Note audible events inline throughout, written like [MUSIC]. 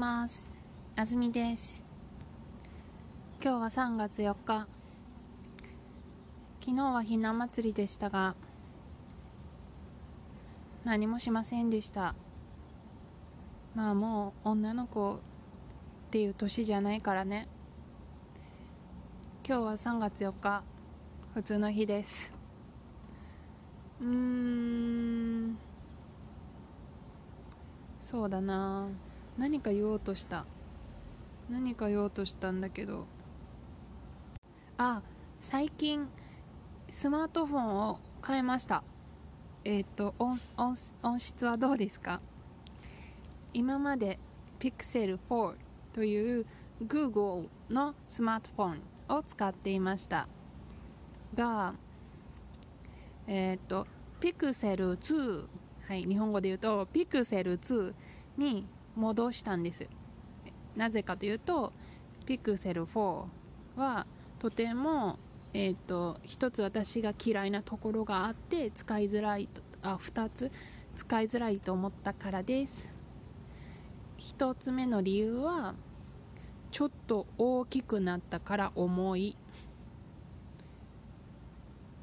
ます。あずみです。今日は3月4日。昨日はひな祭りでしたが何もしませんでした。まあもう女の子っていう年じゃないからね。今日は3月4日。普通の日です。うーん。そうだな。何か言おうとした。何か言おうとしたんだけど。あ最近スマートフォンを変えました。えっ、と音音音質はどうですか？今まで Pixel 4という Google のスマートフォンを使っていました。がえっ、と Pixel 2はい、日本語で言うと Pixel 2に戻したんです。なぜかというと Pixel 4はとてもえーと、一つ私が嫌いなところがあって使いづらいとあ2つ使いづらいと思ったからです。1つ目の理由はちょっと大きくなったから重い。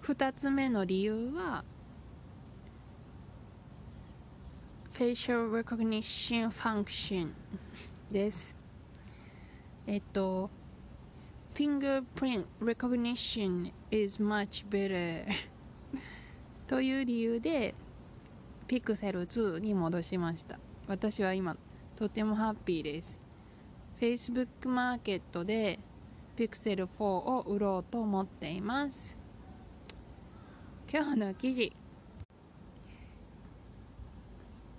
2つ目の理由は Facial Recognition Function ですえっと fingerprint recognition is much better という理由で Pixel 2に戻しました私は今とてもハッピーです Facebook マーケットで Pixel 4を売ろうと思っています今日の記事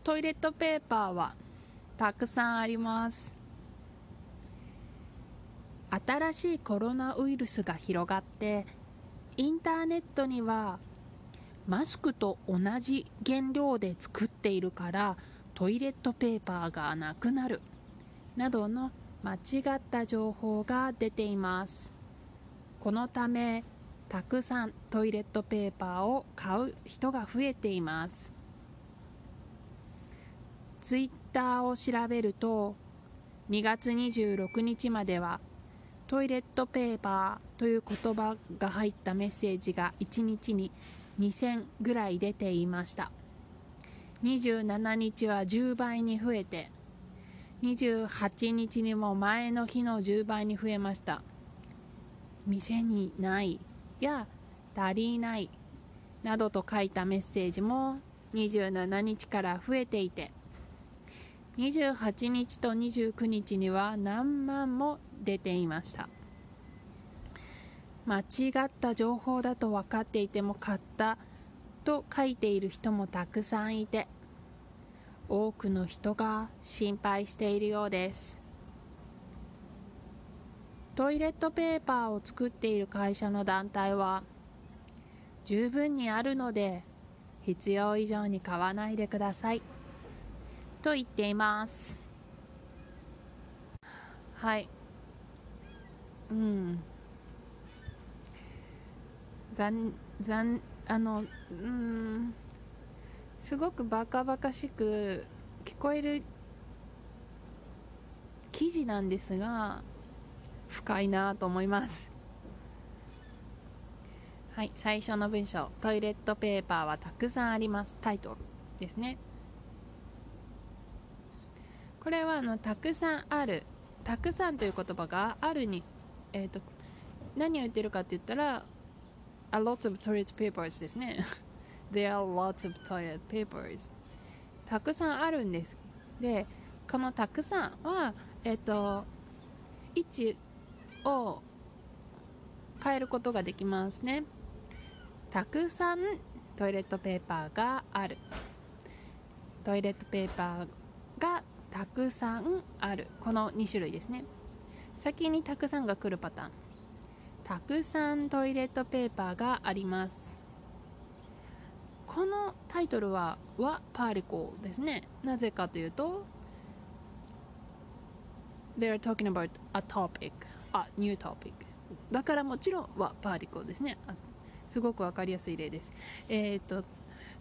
トイレットペーパーはたくさんあります。新しいコロナウイルスが広がってインターネットにはマスクと同じ原料で作っているからトイレットペーパーがなくなるなどの間違った情報が出ています。このためたくさんトイレットペーパーを買う人が増えています。ツイッターを調べると2月26日まではトイレットペーパーという言葉が入ったメッセージが1日に2000ぐらい出ていました。27日は10倍に増えて28日にも前の日の10倍に増えました。店にないや足りないなどと書いたメッセージも27日から増えていて28日と29日には何万も出ていました。間違った情報だと分かっていても買ったと書いている人もたくさんいて多くの人が心配しているようです。トイレットペーパーを作っている会社の団体は十分にあるので必要以上に買わないでください。と言っています。はい。うん。残残あのうん。すごくバカバカしく聞こえる記事なんですが深いなと思います。はい。最初の文章。トイレットペーパーはたくさんあります。タイトルですね。これはあのたくさんあるたくさんという言葉があるにえっ、ー、と何を言ってるかって言ったら a lot of toilet papers ですね。There are lots of toilet papers. たくさんあるんです。でこのたくさんはえっ、ー、と位置を変えることができますね。たくさんトイレットペーパーがある。トイレットペーパーがたくさんある。この2種類ですね。先にたくさんが来るパターン。たくさんトイレットペーパーがあります。このタイトルは「はパーリコ」ですね。なぜかというと They're talking about a topic a new topic. だからもちろんはパーリコですね。すごくわかりやすい例です。えっ、ー、と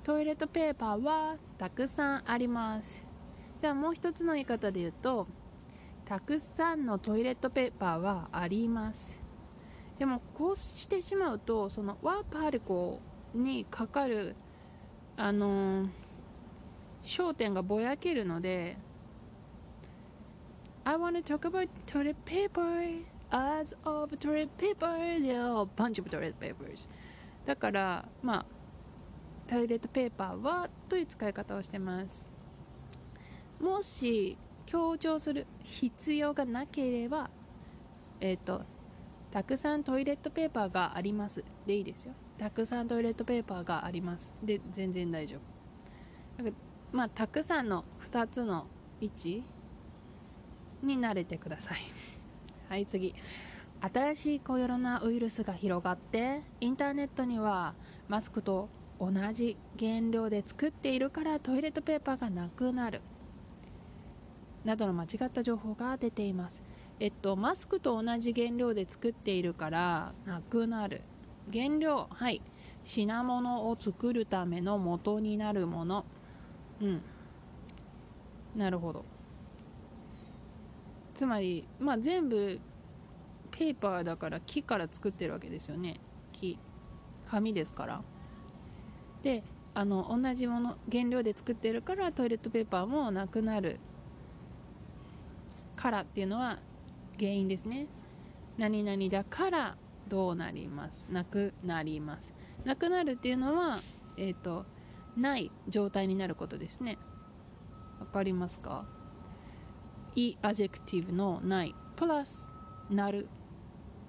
トイレットペーパーはたくさんあります。じゃあもう一つの言い方で言うとたくさんのトイレットペーパーはあります。でもこうしてしまうとそのワーパーリコにかかるあのー、焦点がぼやけるので I want to talk about toilet paper as of toilet paper. There are a bunch of toilet papers. だからまあトイレットペーパーはという使い方をしてます。もし強調する必要がなければえっ、ー、とたくさんトイレットペーパーがあります。でいいですよ。たくさんトイレットペーパーがあります。で全然大丈夫。まあたくさんの2つの位置に慣れてください。[LAUGHS] はい次。新しいコロナウイルスが広がってインターネットにはマスクと同じ原料で作っているからトイレットペーパーがなくなる。などの間違った情報が出ています。えっとマスクと同じ原料で作っているからなくなる。原料はい。品物を作るための元になるもの。うん。なるほど。つまりまあ全部ペーパーだから木から作ってるわけですよね。木。紙ですから。であの同じもの原料で作ってるからトイレットペーパーもなくなる。からっていうのは原因ですね。何々だからどうなります。なくなります。なくなるっていうのはえっ、ー、とない状態になることですね。わかりますか？い adjective のないプラスなる。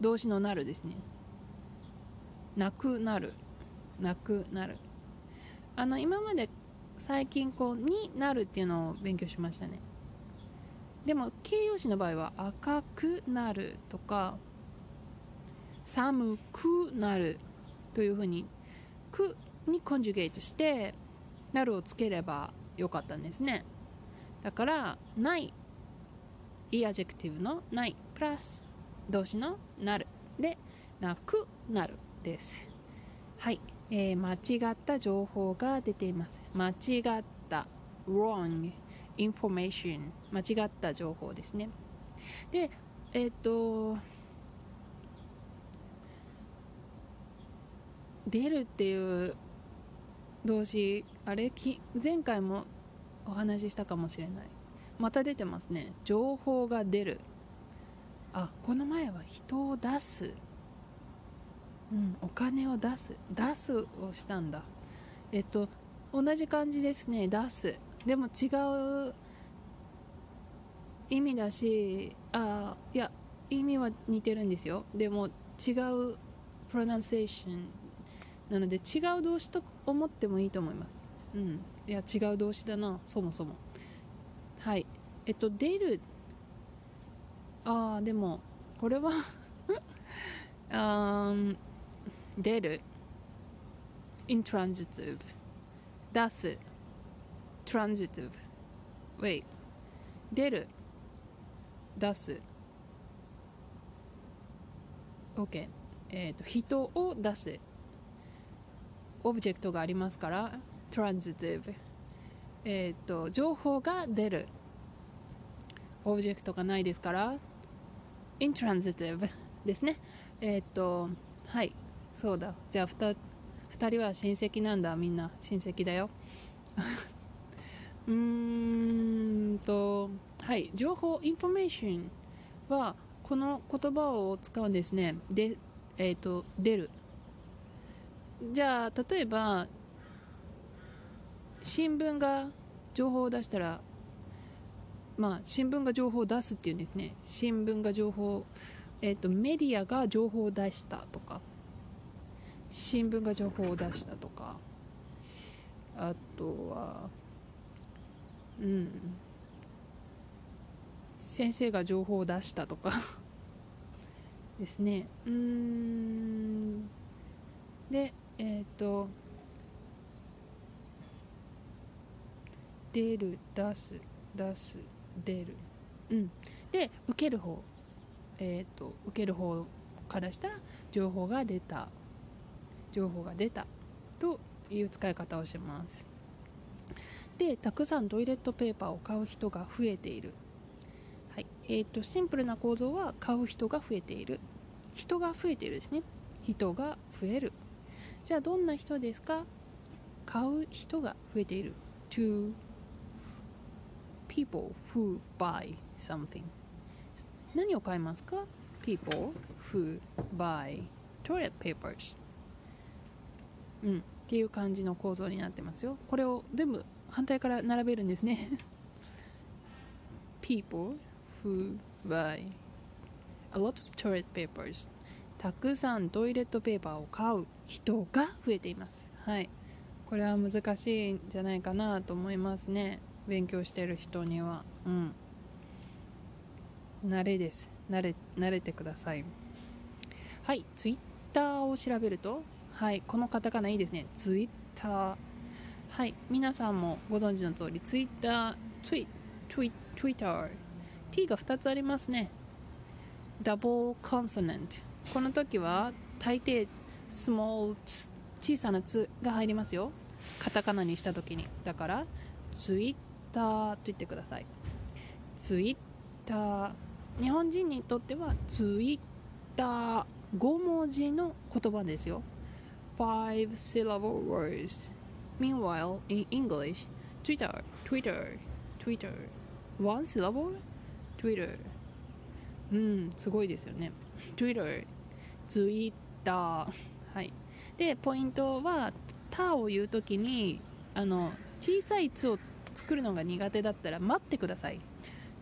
動詞のなるですね。なくなる。なくなる。あの今まで最近こうになるっていうのを勉強しましたね。でも形容詞の場合は赤くなるとか寒くなるというふうにくに conjugate してなるをつければよかったんですね。だからない。い adjective のない。プラス動詞のなる。でなくなるです。はい、えー、間違った情報が出ています。間違った。wrong information 間違った情報ですね。でえっ、ー、と出るっていう動詞あれ？き前回もお話ししたかもしれない。また出てますね。情報が出る。あこの前は人を出す。うんお金を出す。出すをしたんだ。えっと同じ感じですね。出す。でも違う意味だしあいや意味は似てるんですよ。でも違うプロナンセーションなので違う動詞と思ってもいいと思います。うん。いや違う動詞だな。そもそも。はい。えっと出る。ああでもこれは [LAUGHS] あ出る。Intransitive 出す。Transitive. Wait. 出る。出す。OK えっ、ー、と人を出す。オブジェクトがありますから transitive えっ、ー、と情報が出る。オブジェクトがないですから intransitive ですね。えっ、ー、とはい。そうだ。じゃあ 2, 2人は親戚なんだ。みんな親戚だよ。うーんとはい情報インフォメーションはこの言葉を使うんですね。でえっ、ー、と出る。じゃあ例えば新聞が情報を出したらまあ新聞が情報を出すっていうんですね。新聞が情報えっ、ー、とメディアが情報を出したとか新聞が情報を出したとかあとはうん。先生が情報を出したとか。[LAUGHS] ですね。うん。でえっ、ー、と出る出す出す出る。うん。で受ける方。えっ、ー、と受ける方からしたら情報が出た。情報が出た。という使い方をします。でたくさんトイレットペーパーを買う人が増えている、はい。えーと、シンプルな構造は買う人が増えている。人が増えているですね。人が増える。じゃあどんな人ですか？買う人が増えている。to people who buy something 何を買いますか？people who buy toilet papers うん。っていう感じの構造になってますよ。これを全部反対から並べるんですね。People who buy a lot of toilet papers. たくさんトイレットペーパーを買う人が増えています。はい。これは難しいんじゃないかなと思いますね。勉強してる人には。うん。慣れです。慣れ慣れてください。はい。ツイッターを調べると。はい。このカタカナいいですね。ツイッター。はい皆さんもご存知の通りツイッターツイツイツイッター T が2つありますね。ダブルコンソナントこの時は大抵スモール小さな「つ」が入りますよ。カタカナにした時に。だからツイッターと言ってください。ツイッター日本人にとってはツイッター5文字の言葉ですよ。Five syllable words meanwhile in English Twitter Twitter Twitter. One syllable? Twitter. うんすごいですよね。Twitter ツイッターはい。でポイントは「た」を言うときにあの小さい「つ」を作るのが苦手だったら待ってください。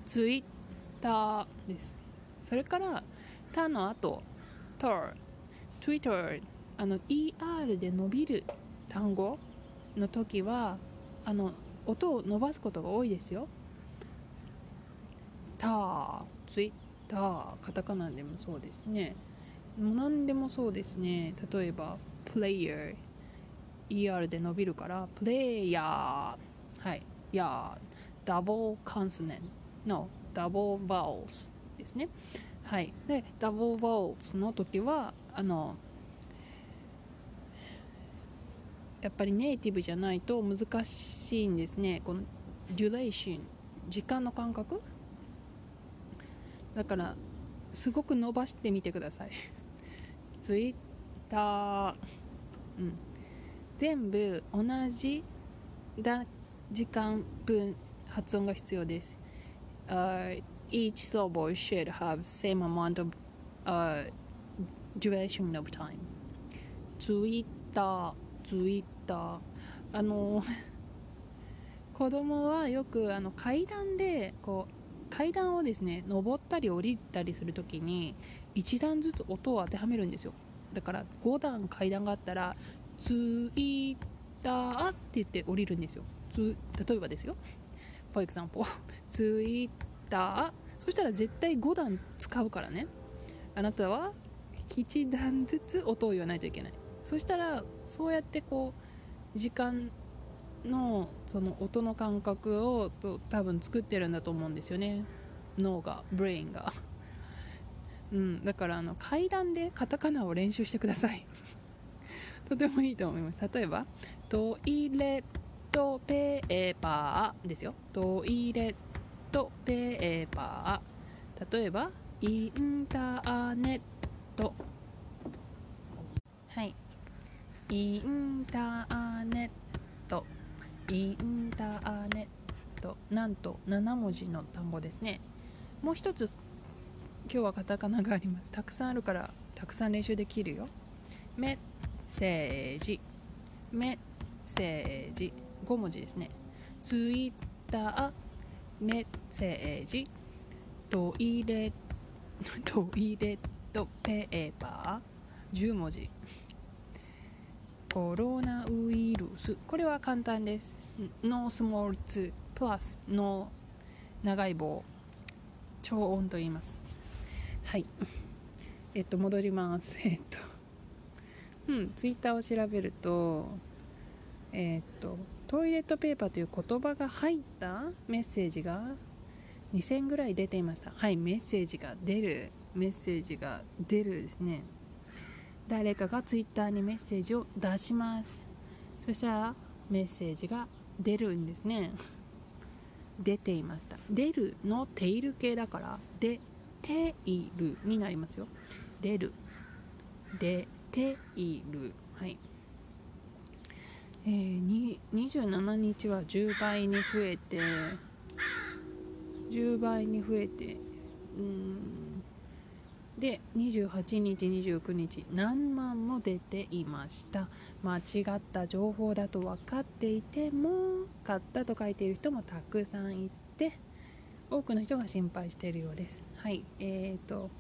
ツイッターです。それから「た」の後「タ」「Twitter」あの ER で伸びる単語。の時はあの音を伸ばすことが多いですよ。タツイッターカタカナでもそうですね。もう何でもそうですね。例えば player ER で伸びるからプレイヤーはいやダブルコンソネンのダブルバウルスですね。はい。でダブルバウルスの時はあのやっぱりネイティブじゃないと難しいんですね。このデュレーション時間の感覚。だからすごく伸ばしてみてください。[LAUGHS] ツイッター、うん、全部同じだ時間分発音が必要です、uh, Each syllable should have same amount of、uh, duration of time. ツイッターツイッターあの [LAUGHS] 子供はよくあの階段でこう階段をですね登ったり降りたりするときに1段ずつ音を当てはめるんですよ。だから5段階段があったら「ツイッター」って言って降りるんですよ。つ例えばですよ。For example ツイッター。そしたら絶対5段使うからね。あなたは1段ずつ音を言わないといけない。そしたらそうやってこう時間のその音の感覚をと多分作ってるんだと思うんですよね。脳がブレインが。うん、だからあの階段でカタカナを練習してください。[LAUGHS] とてもいいと思います。例えばトイレットペーパーですよ。トイレットペーパー。例えばインターネット。はい。インターネット。インターネット。なんと7文字の単語ですね。もう一つ今日はカタカナがあります。たくさんあるからたくさん練習できるよ。メッセージ。メッセージ。5文字ですね。ツイッターメッセージ。トイレトイレットペーパー。10文字。コロナウイルス。これは簡単です。ノースモールツプラスの長い棒。超音と言います。はい。えっと戻ります。[LAUGHS] えっとうん。ツイッターを調べるとえっとトイレットペーパーという言葉が入ったメッセージが2000ぐらい出ていました。はい。メッセージが出る。メッセージが出るですね。誰かがツイッターにメッセージを出します。そしたらメッセージが出るんですね。出ていました。出るのテイル系だからでテイルになりますよ。出る。でているはい。えー、27日は10倍に増えて10倍に増えてうん。で28日29日何万も出ていました。間違った情報だと分かっていても買ったと書いている人もたくさんいて多くの人が心配しているようです。はいえーと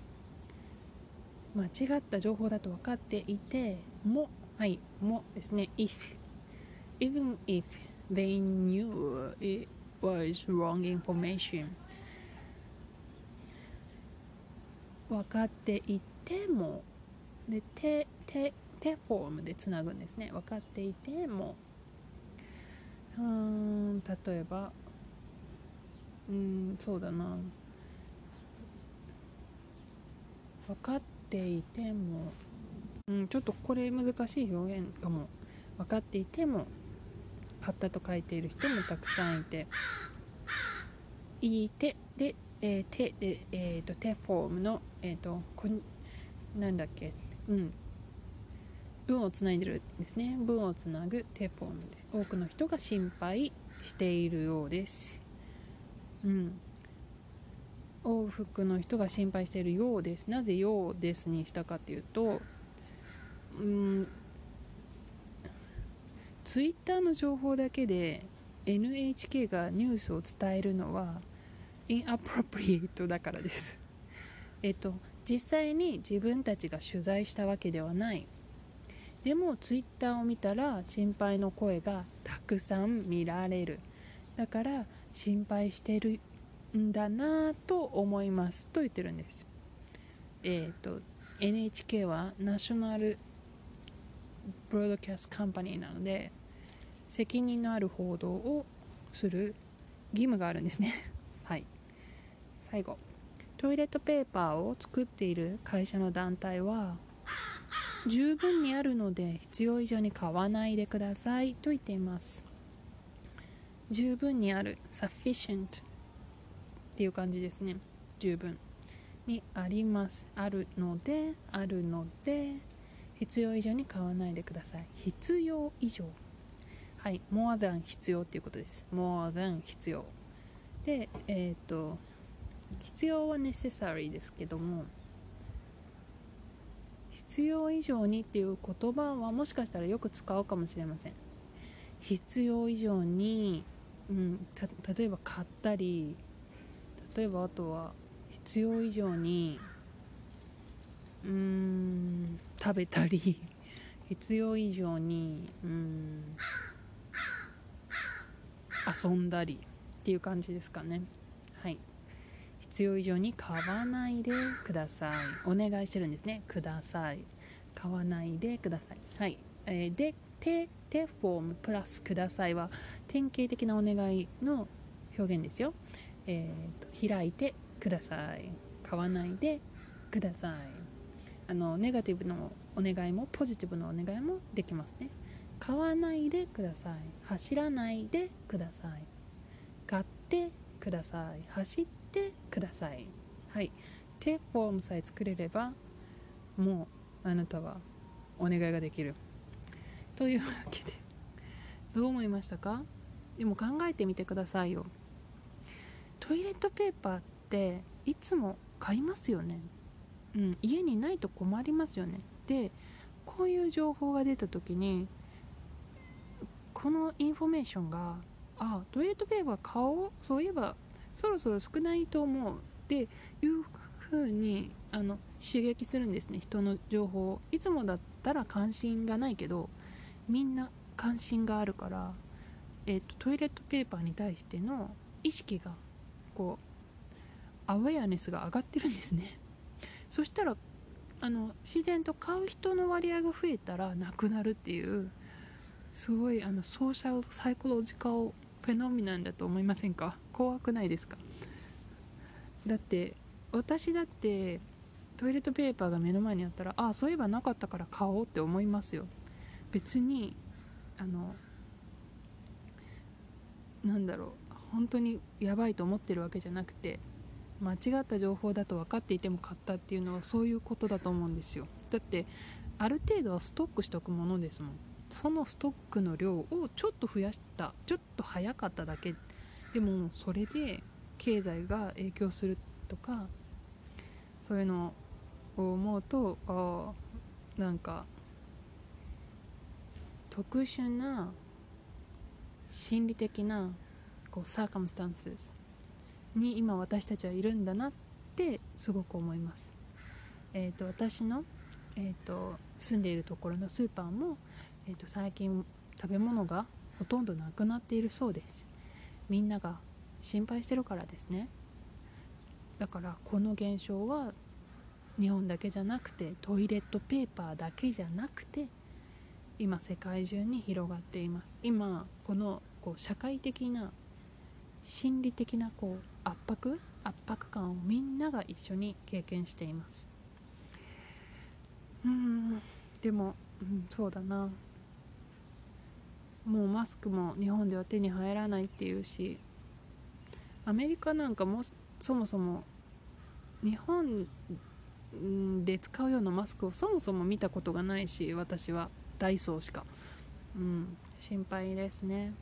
間違った情報だと分かっていてもはいもですね。If even if they knew it was wrong information 分かっていてもで手手手フォームでつなぐんですね。分かっていても。うん例えばうんそうだな。分かっていても、うん、ちょっとこれ難しい表現かも。分かっていても買ったと書いている人もたくさんいて。いい手で、えー、手で、えーと、手フォームの、えーと、こなんだっけ？うん。文をつないでるんですね。文をつなぐ手フォームで。多くの人が心配しているようです。うん。多くの人が心配しているようです。なぜ「ようです」にしたかというとうん。ツイッターの情報だけで NHK がニュースを伝えるのはインアプロプリエイトだからです。えっと実際に自分たちが取材したわけではない。でもツイッターを見たら心配の声がたくさん見られる。だから心配してるんだなと思いますと言ってるんです。えっ、と NHK はナショナルブロードキャストカンパニーなので責任のある報道をする義務があるんですね。はい。最後。トイレットペーパーを作っている会社の団体は十分にあるので必要以上に買わないでくださいと言っています。十分にある sufficient っていう感じですね。十分にあります。あるのであるので必要以上に買わないでください。必要以上。はい。more than 必要っていうことです。more than 必要。でえっ、ー、と必要は necessary ですけども必要以上にっていう言葉はもしかしたらよく使うかもしれません。必要以上に、うん、例えば買ったり例えばあとは必要以上にうーん食べたり必要以上にうん遊んだりっていう感じですかね。はい。必要以上に買わないでください。お願いしてるんですね。ください。買わないでください。はい、えー、で手手フォームプラスくださいは典型的なお願いの表現ですよ、えーと、開いてください。買わないでください。あのネガティブのお願いもポジティブのお願いもできますね。買わないでください。走らないでください。買ってください。走っててください。はい。手フォームさえ作れればもうあなたはお願いができる。というわけでどう思いましたか？でも考えてみてくださいよ。トイレットペーパーっていつも買いますよね。うん家にないと困りますよね。でこういう情報が出た時にこのインフォメーションがあトイレットペーパー買おう。そういえばそろそろ少ないと思う。っていう風にあに刺激するんですね。人の情報。をいつもだったら関心がないけどみんな関心があるから、えーと、トイレットペーパーに対しての意識がこうアウェアネスが上がってるんですね。そしたらあの自然と買う人の割合が増えたらなくなるっていうすごいあのソーシャルサイコロジカルフェノミナンだと思いませんか？怖くないですか？だって私だってトイレットペーパーが目の前にあったらああそういえばなかったから買おうって思いますよ。別にあのなんだろう本当にやばいと思ってるわけじゃなくて間違った情報だと分かっていても買ったっていうのはそういうことだと思うんですよ。だってある程度はストックしとくものですもん。そのストックの量をちょっと増やしたちょっと早かっただけでもそれで経済が影響するとかそういうのを思うとあなんか特殊な心理的なこうサーカムスタンスに今私たちはいるんだなってすごく思います。えーと、私の、えーと、住んでいるところのスーパーも、えーと最近食べ物がほとんどなくなっているそうですみんなが心配してるからですね。だからこの現象は日本だけじゃなくてトイレットペーパーだけじゃなくて今世界中に広がっています。今このこう社会的な心理的なこう圧迫圧迫感をみんなが一緒に経験しています。うんでも、うん、そうだな。もうマスクも日本では手に入らないっていうしアメリカなんかもそもそも日本で使うようなマスクをそもそも見たことがないし私はダイソーしか。うん心配ですね。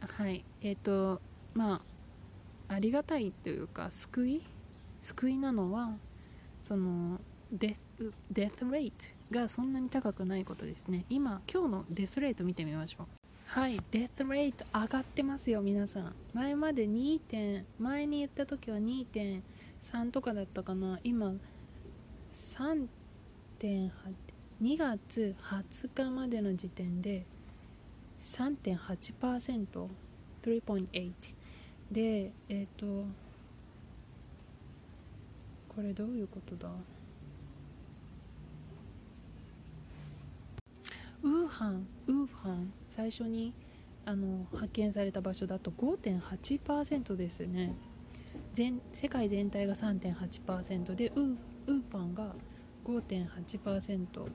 はいえっ、ー、とまあありがたいというか救い？救いなのはそのデスデスレートがそんなに高くないことですね。今今日のデスレート見てみましょう。はいデスレート上がってますよ皆さん。前まで2点前に言った時は2.3とかだったかな。今3.8 2月20日までの時点で3.8% 3.8でえっ、ー、とこれどういうことだ？ウーハンウーハン最初にあの発見された場所だと5.8%ですね。全世界全体が3.8%でウーウーファンが5.8%う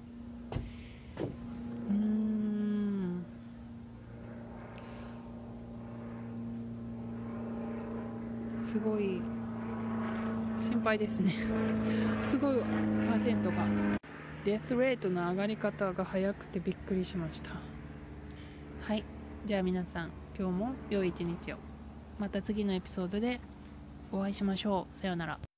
ーん。すごい心配ですね。すごいパーセントが。デスレートの上がり方が早くてびっくりしました。はい。じゃあ皆さん今日も良い一日を。また次のエピソードでお会いしましょう。さようなら。